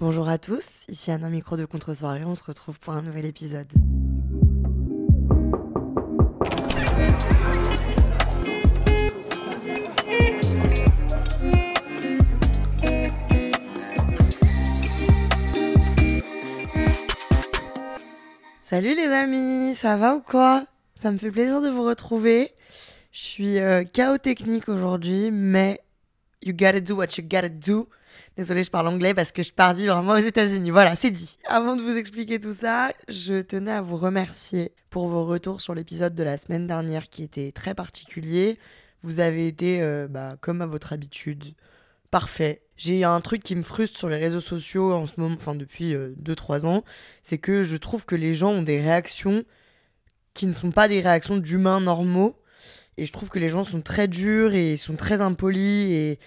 Bonjour à tous, ici Anna Micro de Contre-soirée, on se retrouve pour un nouvel épisode. Salut les amis, ça va ou quoi? Ça me fait plaisir de vous retrouver. Je suis euh, chaos technique aujourd'hui, mais you gotta do what you gotta do. Désolée, je parle anglais parce que je pars vivre vraiment aux États-Unis. Voilà, c'est dit. Avant de vous expliquer tout ça, je tenais à vous remercier pour vos retours sur l'épisode de la semaine dernière qui était très particulier. Vous avez été, euh, bah, comme à votre habitude, parfait. J'ai un truc qui me frustre sur les réseaux sociaux en ce moment, enfin depuis 2-3 ans, c'est que je trouve que les gens ont des réactions qui ne sont pas des réactions d'humains normaux. Et je trouve que les gens sont très durs et sont très impolis et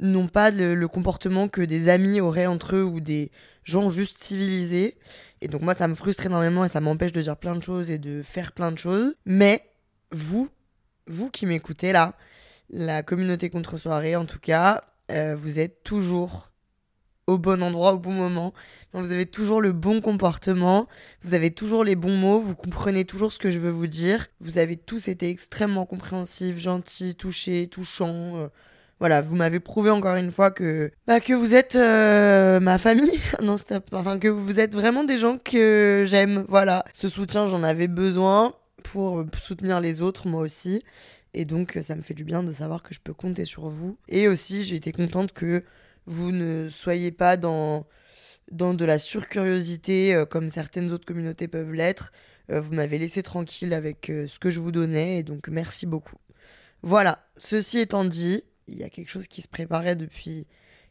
n'ont pas le, comportement que des amis auraient entre eux ou des gens juste civilisés. Et donc moi, ça me frustre énormément et ça m'empêche de dire plein de choses et de faire plein de choses. Mais vous, vous qui m'écoutez là, la communauté contre-soirée en tout cas, euh, vous êtes toujours au bon endroit au bon moment. vous avez toujours le bon comportement, vous avez toujours les bons mots, vous comprenez toujours ce que je veux vous dire. Vous avez tous été extrêmement compréhensifs, gentils, touchés, touchants. Euh, voilà, vous m'avez prouvé encore une fois que, bah, que vous êtes euh, ma famille. non, stop. Enfin, que vous êtes vraiment des gens que j'aime. Voilà, ce soutien, j'en avais besoin pour soutenir les autres, moi aussi. Et donc, ça me fait du bien de savoir que je peux compter sur vous. Et aussi, j'ai été contente que vous ne soyez pas dans, dans de la surcuriosité euh, comme certaines autres communautés peuvent l'être. Euh, vous m'avez laissé tranquille avec ce que je vous donnais. Et donc, merci beaucoup. Voilà, ceci étant dit, il y a quelque chose qui se préparait depuis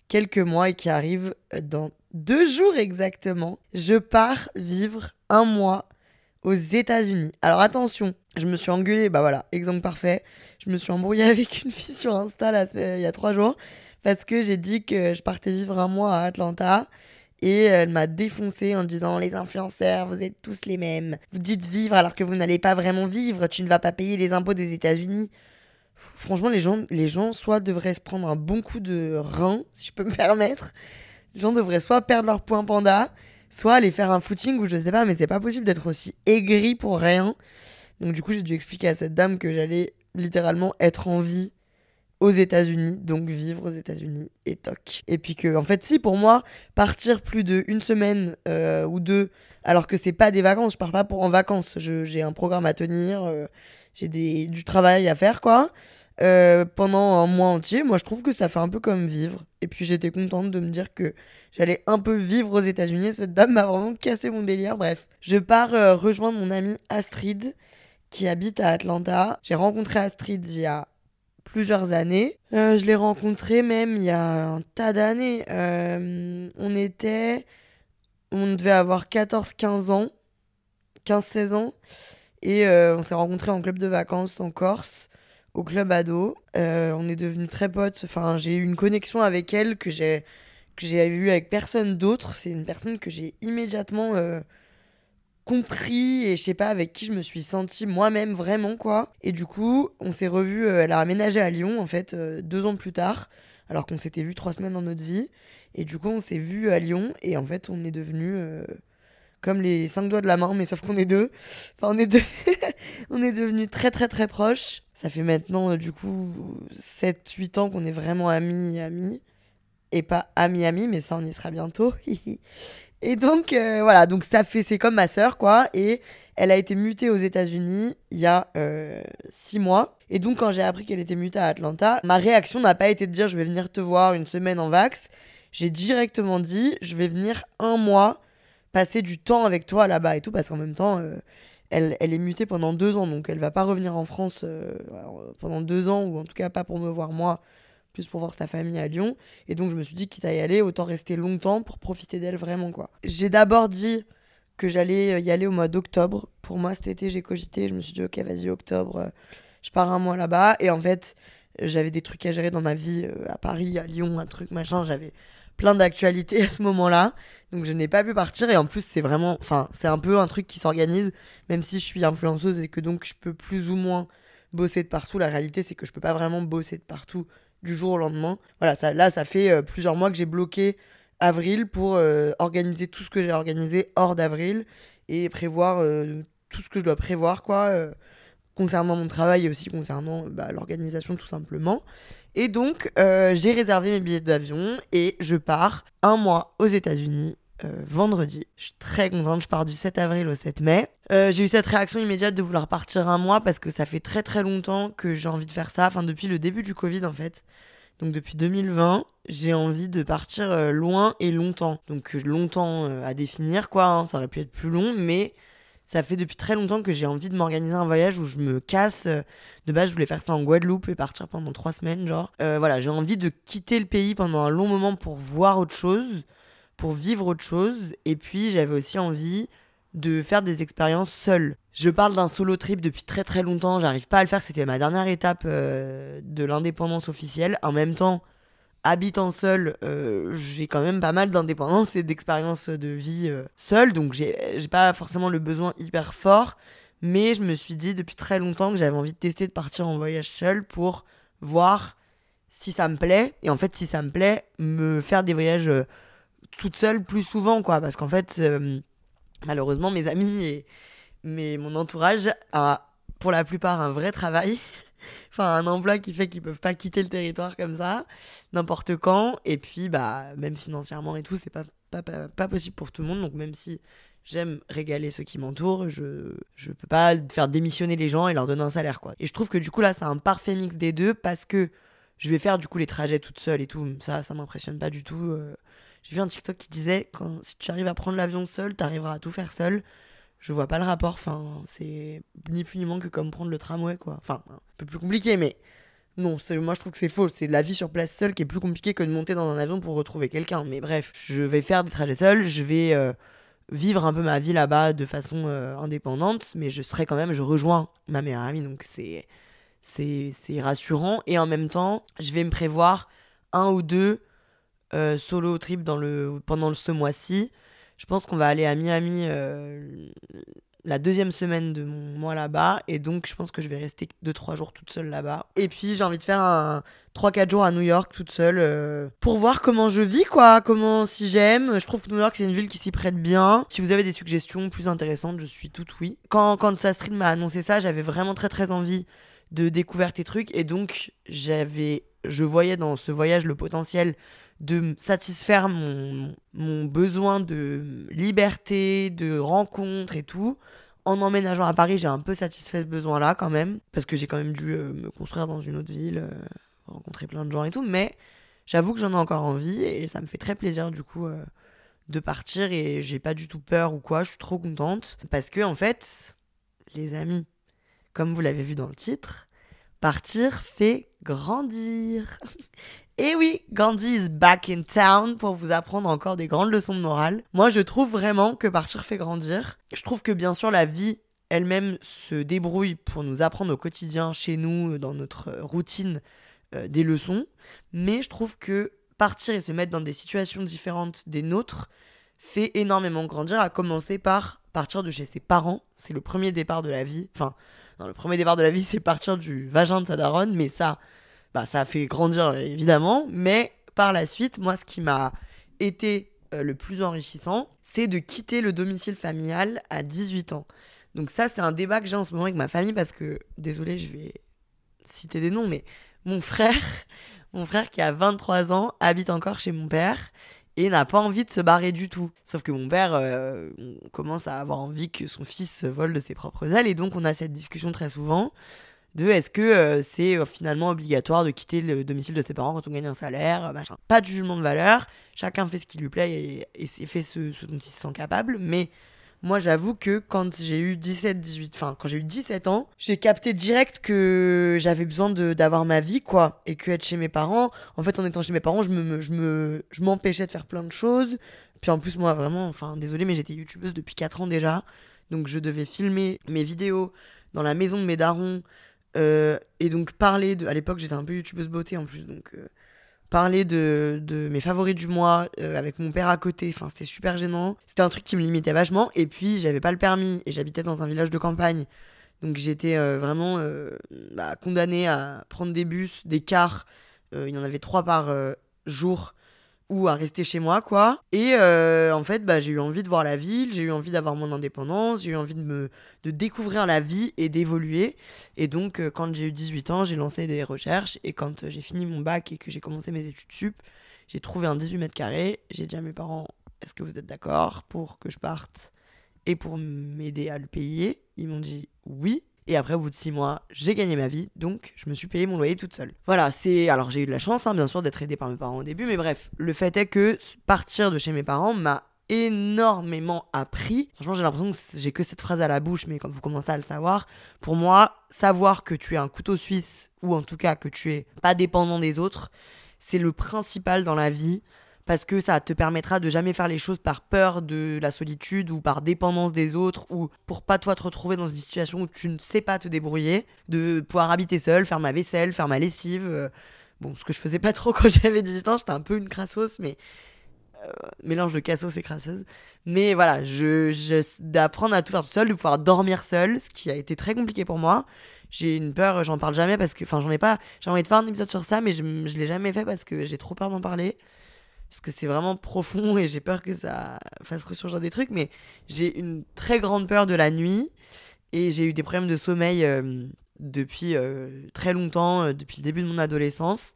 quelques mois et qui arrive dans deux jours exactement. Je pars vivre un mois aux États-Unis. Alors attention, je me suis engueulée, bah voilà, exemple parfait. Je me suis embrouillée avec une fille sur Insta il y a trois jours parce que j'ai dit que je partais vivre un mois à Atlanta. Et elle m'a défoncé en disant les influenceurs, vous êtes tous les mêmes. Vous dites vivre alors que vous n'allez pas vraiment vivre. Tu ne vas pas payer les impôts des États-Unis. Franchement, les gens, les gens soit devraient se prendre un bon coup de rein, si je peux me permettre. Les gens devraient soit perdre leur point panda, soit aller faire un footing ou je sais pas, mais c'est pas possible d'être aussi aigri pour rien. Donc du coup, j'ai dû expliquer à cette dame que j'allais littéralement être en vie aux États-Unis, donc vivre aux États-Unis et toc. Et puis que, en fait, si pour moi, partir plus de une semaine euh, ou deux, alors que c'est pas des vacances, je pars pas pour en vacances, j'ai un programme à tenir, euh, j'ai du travail à faire, quoi. Euh, pendant un mois entier, moi je trouve que ça fait un peu comme vivre. Et puis j'étais contente de me dire que j'allais un peu vivre aux États-Unis. Cette dame m'a vraiment cassé mon délire. Bref, je pars euh, rejoindre mon amie Astrid qui habite à Atlanta. J'ai rencontré Astrid il y a plusieurs années. Euh, je l'ai rencontrée même il y a un tas d'années. on était. On devait avoir 14-15 ans. 15-16 ans. Et on s'est rencontrés en club de vacances en Corse au club ado. Euh, on est devenus très potes. Enfin, j'ai eu une connexion avec elle que j'ai que j'ai eu avec personne d'autre. C'est une personne que j'ai immédiatement euh, compris et je sais pas avec qui je me suis sentie moi-même vraiment quoi. Et du coup, on s'est revus. Euh, elle a aménagé à Lyon en fait deux ans plus tard, alors qu'on s'était vu trois semaines dans notre vie. Et du coup, on s'est vu à Lyon et en fait, on est devenus comme les cinq doigts de la main, mais sauf qu'on est deux. Enfin, on est, deux... on est devenus très très très proches. Ça fait maintenant, euh, du coup, 7-8 ans qu'on est vraiment amis, amis. Et pas amis, amis, mais ça, on y sera bientôt. et donc, euh, voilà, donc ça fait, c'est comme ma sœur, quoi. Et elle a été mutée aux États-Unis il y a 6 euh, mois. Et donc, quand j'ai appris qu'elle était mutée à Atlanta, ma réaction n'a pas été de dire je vais venir te voir une semaine en vax. J'ai directement dit je vais venir un mois passer du temps avec toi là-bas et tout, parce qu'en même temps, elle, est mutée pendant deux ans, donc elle va pas revenir en France euh, pendant deux ans, ou en tout cas pas pour me voir moi plus pour voir ta famille à Lyon. Et donc je me suis dit, quitte à y aller, autant rester longtemps pour profiter d'elle vraiment, quoi. J'ai d'abord dit que j'allais y aller au mois d'octobre. Pour moi, cet été, j'ai cogité, je me suis dit, ok, vas-y, octobre, euh, je pars un mois là-bas. Et en fait, j'avais des trucs à gérer dans ma vie, euh, à Paris, à Lyon, un truc, machin, j'avais plein d'actualités à ce moment-là. Donc je n'ai pas pu partir et en plus c'est vraiment, enfin c'est un peu un truc qui s'organise, même si je suis influenceuse et que donc je peux plus ou moins bosser de partout. La réalité c'est que je peux pas vraiment bosser de partout du jour au lendemain. Voilà, là, ça fait euh, plusieurs mois que j'ai bloqué avril pour euh, organiser tout ce que j'ai organisé hors d'avril et prévoir euh, tout ce que je dois prévoir, quoi, concernant mon travail et aussi concernant bah, l'organisation, tout simplement. Et donc, j'ai réservé mes billets d'avion et je pars un mois aux États-Unis vendredi. Je suis très contente, je pars du 7 avril au 7 mai. j'ai eu cette réaction immédiate de vouloir partir un mois parce que ça fait très très longtemps que j'ai envie de faire ça, enfin depuis le début du Covid en fait. Donc depuis 2020, j'ai envie de partir euh, loin et longtemps. Donc euh, longtemps euh, à définir, quoi. Hein, ça aurait pu être plus long, mais ça fait depuis très longtemps que j'ai envie de m'organiser un voyage où je me casse. De base, je voulais faire ça en Guadeloupe et partir pendant trois semaines, genre. voilà, j'ai envie de quitter le pays pendant un long moment pour voir autre chose, pour vivre autre chose. Et puis, j'avais aussi envie de faire des expériences seule. Je parle d'un solo trip depuis très très longtemps, j'arrive pas à le faire, c'était ma dernière étape euh, de l'indépendance officielle. En même temps, habitant seul, euh, j'ai quand même pas mal d'indépendance et d'expérience de vie euh, seule, donc j'ai pas forcément le besoin hyper fort, mais je me suis dit depuis très longtemps que j'avais envie de tester de partir en voyage seul pour voir si ça me plaît, et en fait si ça me plaît, me faire des voyages toute seule plus souvent, quoi, parce qu'en fait malheureusement, mes amis et mais mon entourage a pour la plupart un vrai travail. Enfin, un emploi qui fait qu'ils peuvent pas quitter le territoire comme ça, n'importe quand. Et puis, bah, même financièrement et tout, c'est pas, pas, pas, possible pour tout le monde. Donc, même si j'aime régaler ceux qui m'entourent, je, je peux pas faire démissionner les gens et leur donner un salaire, quoi. Et je trouve que du coup, là, c'est un parfait mix des deux parce que je vais faire du coup les trajets toute seule et tout. Ça, ça m'impressionne pas du tout. Euh, j'ai vu un TikTok qui disait quand si tu arrives à prendre l'avion seul, tu arriveras à tout faire seul. Je vois pas le rapport. Enfin, c'est ni plus ni moins que comme prendre le tramway, quoi. Enfin, un peu plus compliqué, mais non, moi je trouve que c'est faux. C'est la vie sur place seule qui est plus compliquée que de monter dans un avion pour retrouver quelqu'un. Mais bref, je vais faire des trajets seuls. Je vais euh, vivre un peu ma vie là-bas de façon euh, indépendante, mais je serai quand même, je rejoins ma meilleure amie, donc c'est rassurant. Et en même temps, je vais me prévoir un ou deux euh, solo trip dans le, pendant ce mois-ci. Je pense qu'on va aller à Miami euh, la deuxième semaine de mon mois là-bas. Et donc, je pense que je vais rester 2-3 jours toute seule là-bas. Et puis, j'ai envie de faire un 3-4 jours à New York toute seule euh, pour voir comment je vis, quoi. Comment, si j'aime. Je trouve que New York, c'est une ville qui s'y prête bien. Si vous avez des suggestions plus intéressantes, je suis toute oui. Quand, quand m'a annoncé ça, j'avais vraiment très très envie de découvrir tes trucs. Et donc, j'avais, je voyais dans ce voyage le potentiel de satisfaire mon, besoin de liberté, de rencontre et tout. En emménageant à Paris, j'ai un peu satisfait ce besoin-là quand même, parce que j'ai quand même dû euh, me construire dans une autre ville, euh, rencontrer plein de gens et tout, mais j'avoue que j'en ai encore envie et ça me fait très plaisir du coup euh, de partir et j'ai pas du tout peur ou quoi, je suis trop contente, parce que en fait, les amis, comme vous l'avez vu dans le titre, partir fait grandir. Et oui, Gandhi is back in town pour vous apprendre encore des grandes leçons de morale. Moi, je trouve vraiment que partir fait grandir. Je trouve que bien sûr, la vie elle-même se débrouille pour nous apprendre au quotidien, chez nous, dans notre routine, euh, des leçons. Mais je trouve que partir et se mettre dans des situations différentes des nôtres fait énormément grandir, à commencer par partir de chez ses parents. C'est le premier départ de la vie. Enfin, le premier départ de la vie, c'est partir du vagin de sa daronne, mais ça, bah, ça a fait grandir évidemment, mais par la suite, moi, ce qui m'a été euh, le plus enrichissant, c'est de quitter le domicile familial à 18 ans. Donc ça, c'est un débat que j'ai en ce moment avec ma famille parce que, désolé, je vais citer des noms, mais mon frère, mon frère qui a 23 ans, habite encore chez mon père et n'a pas envie de se barrer du tout. Sauf que mon père euh, commence à avoir envie que son fils vole de ses propres ailes et donc on a cette discussion très souvent de est-ce que euh, c'est euh, finalement obligatoire de quitter le domicile de ses parents quand on gagne un salaire, machin. Pas de jugement de valeur, chacun fait ce qui lui plaît et, fait ce, dont il se sent capable, mais moi j'avoue que quand j'ai eu 17, 18, enfin quand j'ai eu 17 ans, j'ai capté direct que j'avais besoin d'avoir ma vie, quoi. Et que être chez mes parents, en fait en étant chez mes parents, je me, je me, je m'empêchais de faire plein de choses. Puis en plus, moi vraiment, enfin désolé, mais j'étais youtubeuse depuis 4 ans déjà. Donc je devais filmer mes vidéos dans la maison de mes darons. Euh, et donc parler de. À l'époque, j'étais un peu youtubeuse beauté en plus. Donc. Euh, parler de, de, mes favoris du mois euh, avec mon père à côté. Enfin, c'était super gênant. C'était un truc qui me limitait vachement. Et puis, j'avais pas le permis et j'habitais dans un village de campagne. Donc, j'étais euh, vraiment euh, bah, condamnée à prendre des bus, des cars. il y en avait trois par jour ou à rester chez moi, quoi. Et euh, en fait, bah, j'ai eu envie de voir la ville, j'ai eu envie d'avoir mon indépendance, j'ai eu envie de, me, de découvrir la vie et d'évoluer. Et donc, euh, quand j'ai eu 18 ans, j'ai lancé des recherches. Et quand euh, j'ai fini mon bac et que j'ai commencé mes études sup, j'ai trouvé un 18 mètres carrés. J'ai dit à mes parents, est-ce que vous êtes d'accord pour que je parte et pour m'aider à le payer? Ils m'ont dit oui. Et après, au bout de six mois, j'ai gagné ma vie, donc je me suis payé mon loyer toute seule. Voilà, c'est. Alors, j'ai eu de la chance, hein, bien sûr, d'être aidée par mes parents au début, mais bref, le fait est que partir de chez mes parents m'a énormément appris. Franchement, j'ai l'impression que j'ai que cette phrase à la bouche, mais quand vous commencez à le savoir, pour moi, savoir que tu es un couteau suisse, ou en tout cas que tu es pas dépendant des autres, c'est le principal dans la vie parce que ça te permettra de jamais faire les choses par peur de la solitude ou par dépendance des autres ou pour pas toi te retrouver dans une situation où tu ne sais pas te débrouiller, de pouvoir habiter seul, faire ma vaisselle, faire ma lessive. Euh, bon, ce que je faisais pas trop quand j'avais 18 ans, j'étais un peu une crassos, mais euh, mélange de cassos et crasseuse. Mais voilà, je, d'apprendre à tout faire tout seul, de pouvoir dormir seul, ce qui a été très compliqué pour moi. J'ai une peur, j'en parle jamais parce que, enfin, j'en ai pas, j'ai envie de faire un épisode sur ça, mais je, je l'ai jamais fait parce que j'ai trop peur d'en parler parce que c'est vraiment profond et j'ai peur que ça fasse ressurgir des trucs, mais j'ai une très grande peur de la nuit et j'ai eu des problèmes de sommeil euh, depuis euh, très longtemps, euh, depuis le début de mon adolescence,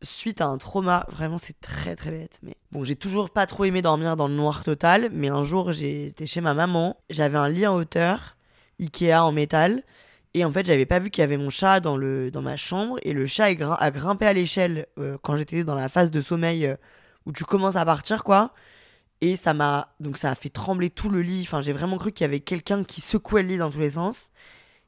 suite à un trauma. Vraiment, c'est très très bête. Mais bon, j'ai toujours pas trop aimé dormir dans le noir total, mais un jour j'étais chez ma maman, j'avais un lit en hauteur, Ikea en métal. Et en fait, j'avais pas vu qu'il y avait mon chat dans, le, dans ma chambre. Et le chat a, grimpé à l'échelle quand j'étais dans la phase de sommeil où tu commences à partir, quoi. Et ça m'a. Donc ça a fait trembler tout le lit. Enfin, j'ai vraiment cru qu'il y avait quelqu'un qui secouait le lit dans tous les sens.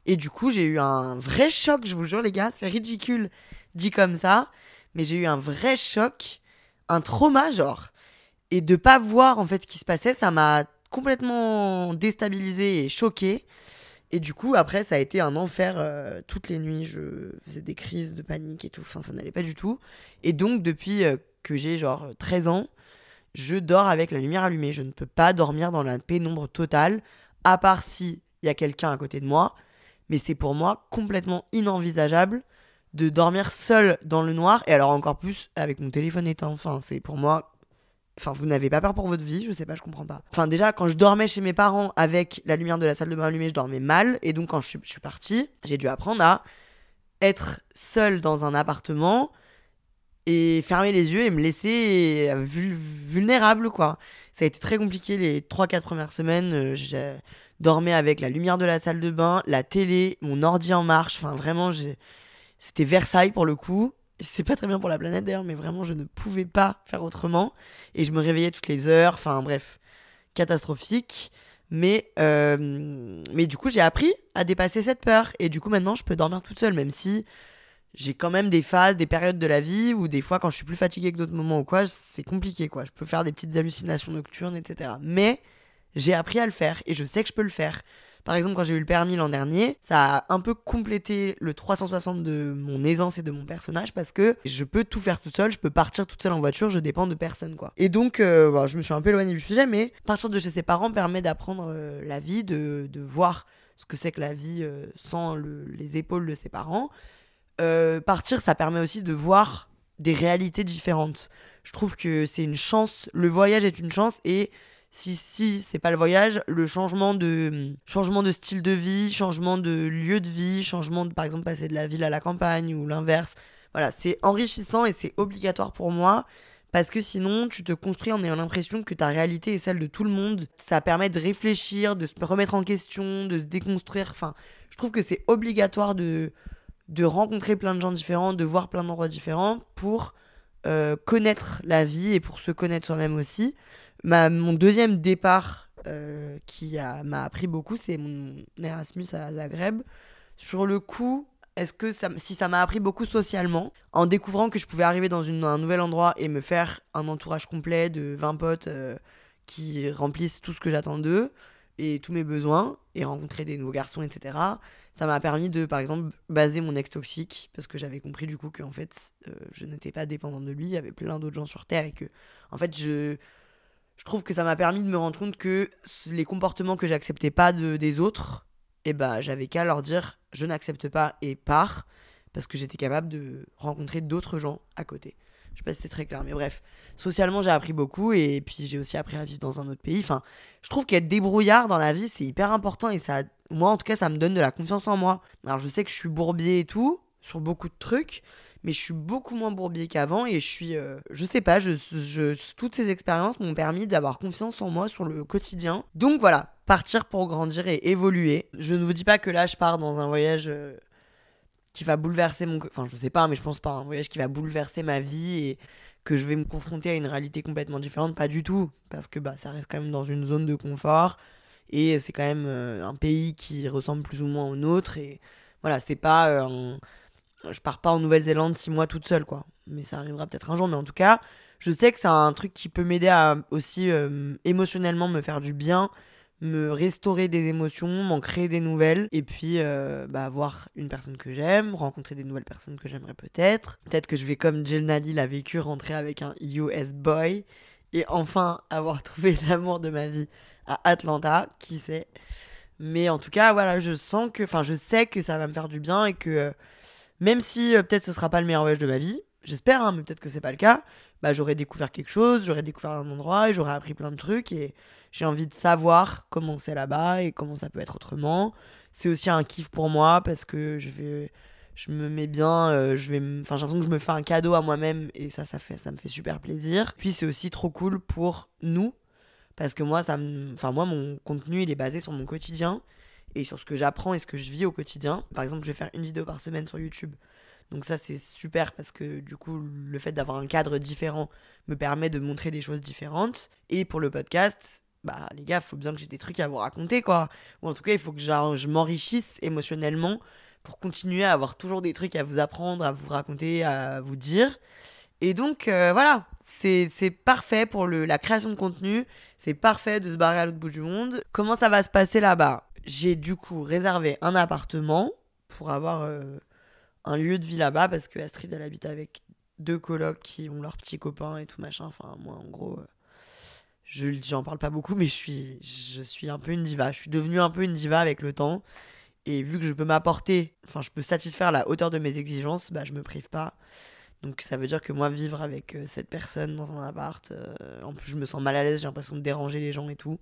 Et du coup, j'ai eu un vrai choc, je vous jure, les gars. C'est ridicule dit comme ça. Mais j'ai eu un vrai choc, un trauma, genre. Et de pas voir en fait ce qui se passait, ça m'a complètement déstabilisé et choqué. Et du coup, après, ça a été un enfer euh, toutes les nuits. Je faisais des crises de panique et tout. Enfin, ça n'allait pas du tout. Et donc, depuis euh, que j'ai genre 13 ans, je dors avec la lumière allumée. Je ne peux pas dormir dans la pénombre totale, à part si il y a quelqu'un à côté de moi. Mais c'est pour moi complètement inenvisageable de dormir seul dans le noir et alors encore plus avec mon téléphone éteint. Enfin, c'est pour moi. Enfin, vous n'avez pas peur pour votre vie, je sais pas, je comprends pas. Enfin, déjà, quand je dormais chez mes parents avec la lumière de la salle de bain allumée, je dormais mal. Et donc, quand je suis, je suis partie, j'ai dû apprendre à être seul dans un appartement et fermer les yeux et me laisser vulnérable, quoi. Ça a été très compliqué les 3-4 premières semaines. Euh, je dormais avec la lumière de la salle de bain, la télé, mon ordi en marche. Enfin, vraiment, c'était Versailles pour le coup. C'est pas très bien pour la planète d'ailleurs, mais vraiment, je ne pouvais pas faire autrement. Et je me réveillais toutes les heures. Enfin, bref, catastrophique. Mais, euh, mais du coup, j'ai appris à dépasser cette peur. Et du coup, maintenant, je peux dormir toute seule, même si j'ai quand même des phases, des périodes de la vie où des fois quand je suis plus fatiguée que d'autres moments ou quoi, c'est compliqué quoi. Je peux faire des petites hallucinations nocturnes, etc. Mais j'ai appris à le faire et je sais que je peux le faire. Par exemple, quand j'ai eu le permis l'an dernier, ça a un peu complété le 360 de mon aisance et de mon personnage parce que je peux tout faire tout seul, je peux partir toute seule en voiture, je dépends de personne quoi. Et donc, euh, je me suis un peu éloignée du sujet, mais partir de chez ses parents permet d'apprendre euh, la vie, de, de, voir ce que c'est que la vie euh, sans les épaules de ses parents, euh, partir, ça permet aussi de voir des réalités différentes. Je trouve que c'est une chance, le voyage est une chance et si si c'est pas le voyage, le changement de changement de style de vie, changement de lieu de vie, changement de par exemple passer de la ville à la campagne ou l'inverse. Voilà, c'est enrichissant et c'est obligatoire pour moi parce que sinon tu te construis en ayant l'impression que ta réalité est celle de tout le monde. Ça permet de réfléchir, de se remettre en question, de se déconstruire. Enfin, je trouve que c'est obligatoire de de rencontrer plein de gens différents, de voir plein d'endroits différents pour euh, connaître la vie et pour se connaître soi-même aussi. Ma, mon deuxième départ euh, qui m'a appris beaucoup, c'est mon Erasmus à Zagreb. Sur le coup, est-ce que ça, si ça m'a appris beaucoup socialement, en découvrant que je pouvais arriver dans un nouvel endroit et me faire un entourage complet de 20 potes euh, qui remplissent tout ce que j'attends d'eux et tous mes besoins, et rencontrer des nouveaux garçons, etc. Ça m'a permis de, par exemple, baser mon ex toxique, parce que j'avais compris du coup que en fait, euh, je n'étais pas dépendante de lui, il y avait plein d'autres gens sur Terre, et que, en fait, je, je trouve que ça m'a permis de me rendre compte que les comportements que j'acceptais pas de, des autres, et eh bah, j'avais qu'à leur dire je n'accepte pas et pars, parce que j'étais capable de rencontrer d'autres gens à côté. Je sais pas si c'est très clair, mais bref. Socialement, j'ai appris beaucoup et puis j'ai aussi appris à vivre dans un autre pays. Enfin, je trouve qu'être débrouillard dans la vie, c'est hyper important et ça, moi en tout cas, ça me donne de la confiance en moi. Alors, je sais que je suis bourbier et tout, sur beaucoup de trucs, mais je suis beaucoup moins bourbier qu'avant et je suis, euh, je sais pas, toutes ces expériences m'ont permis d'avoir confiance en moi sur le quotidien. Donc voilà, partir pour grandir et évoluer. Je ne vous dis pas que là, je pars dans un voyage. Qui va bouleverser mon. Enfin, je sais pas, mais je pense pas. Un voyage qui va bouleverser ma vie et que je vais me confronter à une réalité complètement différente. Pas du tout. Parce que bah, ça reste quand même dans une zone de confort. Et c'est quand même euh, un pays qui ressemble plus ou moins au nôtre. Et voilà, c'est pas. Euh, je pars pas en Nouvelle-Zélande six mois toute seule, quoi. Mais ça arrivera peut-être un jour. Mais en tout cas, je sais que c'est un truc qui peut m'aider à aussi euh, émotionnellement me faire du bien me restaurer des émotions, m'en créer des nouvelles, et puis euh, bah, voir une personne que j'aime, rencontrer des nouvelles personnes que j'aimerais peut-être. Peut-être que je vais, comme Jill Nally l'a vécu, rentrer avec un US boy, et enfin avoir trouvé l'amour de ma vie à Atlanta, qui sait. Mais en tout cas, voilà, je sens que, enfin, je sais que ça va me faire du bien et que euh, même si euh, peut-être ce sera pas le meilleur voyage de ma vie, j'espère, hein, mais peut-être que c'est pas le cas, bah j'aurais découvert quelque chose, j'aurais découvert un endroit et j'aurais appris plein de trucs et j'ai envie de savoir comment c'est là-bas et comment ça peut être autrement. C'est aussi un kiff pour moi parce que je vais je me mets bien, euh, je vais enfin j'ai l'impression que je me fais un cadeau à moi-même et ça ça fait ça me fait super plaisir. Puis c'est aussi trop cool pour nous parce que moi ça enfin moi mon contenu il est basé sur mon quotidien et sur ce que j'apprends et ce que je vis au quotidien. Par exemple, je vais faire une vidéo par semaine sur YouTube. Donc ça c'est super parce que du coup le fait d'avoir un cadre différent me permet de montrer des choses différentes et pour le podcast, bah les gars, faut bien que j'ai des trucs à vous raconter quoi. Ou en tout cas, il faut que je m'enrichisse émotionnellement pour continuer à avoir toujours des trucs à vous apprendre, à vous raconter, à vous dire. Et donc euh, voilà, c'est parfait pour le, la création de contenu, c'est parfait de se barrer à l'autre bout du monde. Comment ça va se passer là-bas? J'ai du coup réservé un appartement pour avoir euh, un lieu de vie là-bas parce que Astrid elle habite avec deux colocs qui ont leurs petits copains et tout machin. Enfin moi en gros... Euh, je j'en parle pas beaucoup mais je suis je suis un peu une diva. Je suis devenue un peu une diva avec le temps. Et vu que je peux m'apporter enfin je peux satisfaire la hauteur de mes exigences bah je me prive pas. Donc ça veut dire que moi vivre avec euh, cette personne dans un appart euh, en plus je me sens mal à l'aise j'ai l'impression de déranger les gens et tout.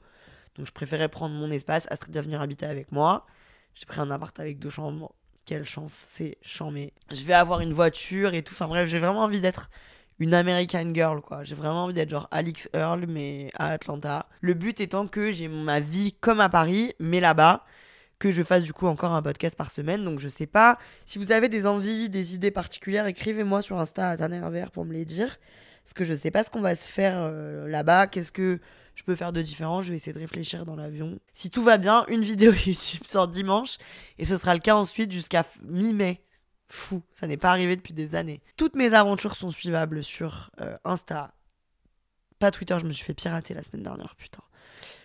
Donc je préférais prendre mon espace Astrid va venir habiter avec moi. J'ai pris un appart avec deux chambres. Quelle chance c'est chambé. Je vais avoir une voiture et tout. Enfin bref j'ai vraiment envie d'être une American Girl, quoi. J'ai vraiment envie d'être genre Alix Earl, mais à Atlanta. Le but étant que j'ai ma vie comme à Paris, mais là-bas. Que je fasse du coup encore un podcast par semaine. Donc je sais pas. Si vous avez des envies, des idées particulières, écrivez-moi sur Insta à Tanner pour me les dire. Parce que je sais pas ce qu'on va se faire euh, là-bas. Qu'est-ce que je peux faire de différent? Je vais essayer de réfléchir dans l'avion. Si tout va bien, une vidéo YouTube sort dimanche. Et ce sera le cas ensuite jusqu'à mi-mai fou. Ça n'est pas arrivé depuis des années. Toutes mes aventures sont suivables sur euh, Insta. Pas Twitter, je me suis fait pirater la semaine dernière, putain.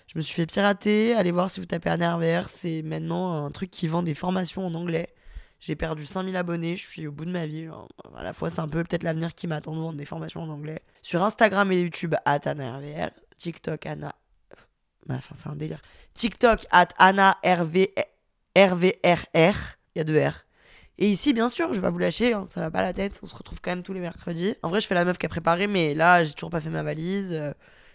Je me suis fait pirater. Allez voir si vous tapez NRVR. C'est maintenant un truc qui vend des formations en anglais. J'ai perdu 5000 abonnés, je suis au bout de ma vie. à la fois, c'est un peu peut-être l'avenir qui m'attend de vendre des formations en anglais. Sur Instagram et YouTube, at AnnaRVR. TikTok, Anna. Bah, enfin, c'est un délire. TikTok, at. Il y a deux R. Et ici, bien sûr, je vais pas vous lâcher, hein, ça va pas la tête, on se retrouve quand même tous les mercredis. En vrai, je fais la meuf qui a préparé, mais là, j'ai toujours pas fait ma valise. Euh,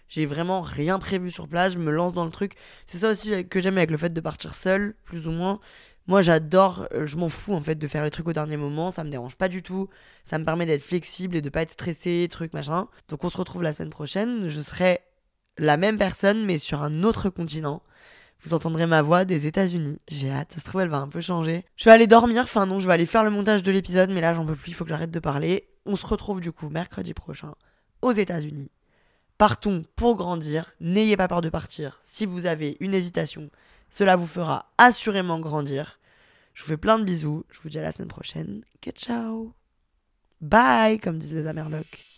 j'ai vraiment rien prévu sur place, je me lance dans le truc. C'est ça aussi que j'aime avec le fait de partir seul, plus ou moins. Moi, j'adore, euh, je m'en fous en fait de faire les trucs au dernier moment, ça me dérange pas du tout. Ça me permet d'être flexible et de pas être stressé, truc machin. Donc, on se retrouve la semaine prochaine. Je serai la même personne, mais sur un autre continent vous entendrez ma voix des États-Unis. J'ai hâte, ça se trouve, elle va un peu changer. Je vais aller dormir, enfin non, je vais aller faire le montage de l'épisode, mais là j'en peux plus, il faut que j'arrête de parler. On se retrouve du coup mercredi prochain aux États-Unis, Partons pour grandir. N'ayez pas peur de partir. Si vous avez une hésitation, cela vous fera assurément grandir. Je vous fais plein de bisous. Je vous dis à la semaine prochaine. Ciao. Bye, comme disent les Amerlocs.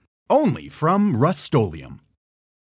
Only from Rust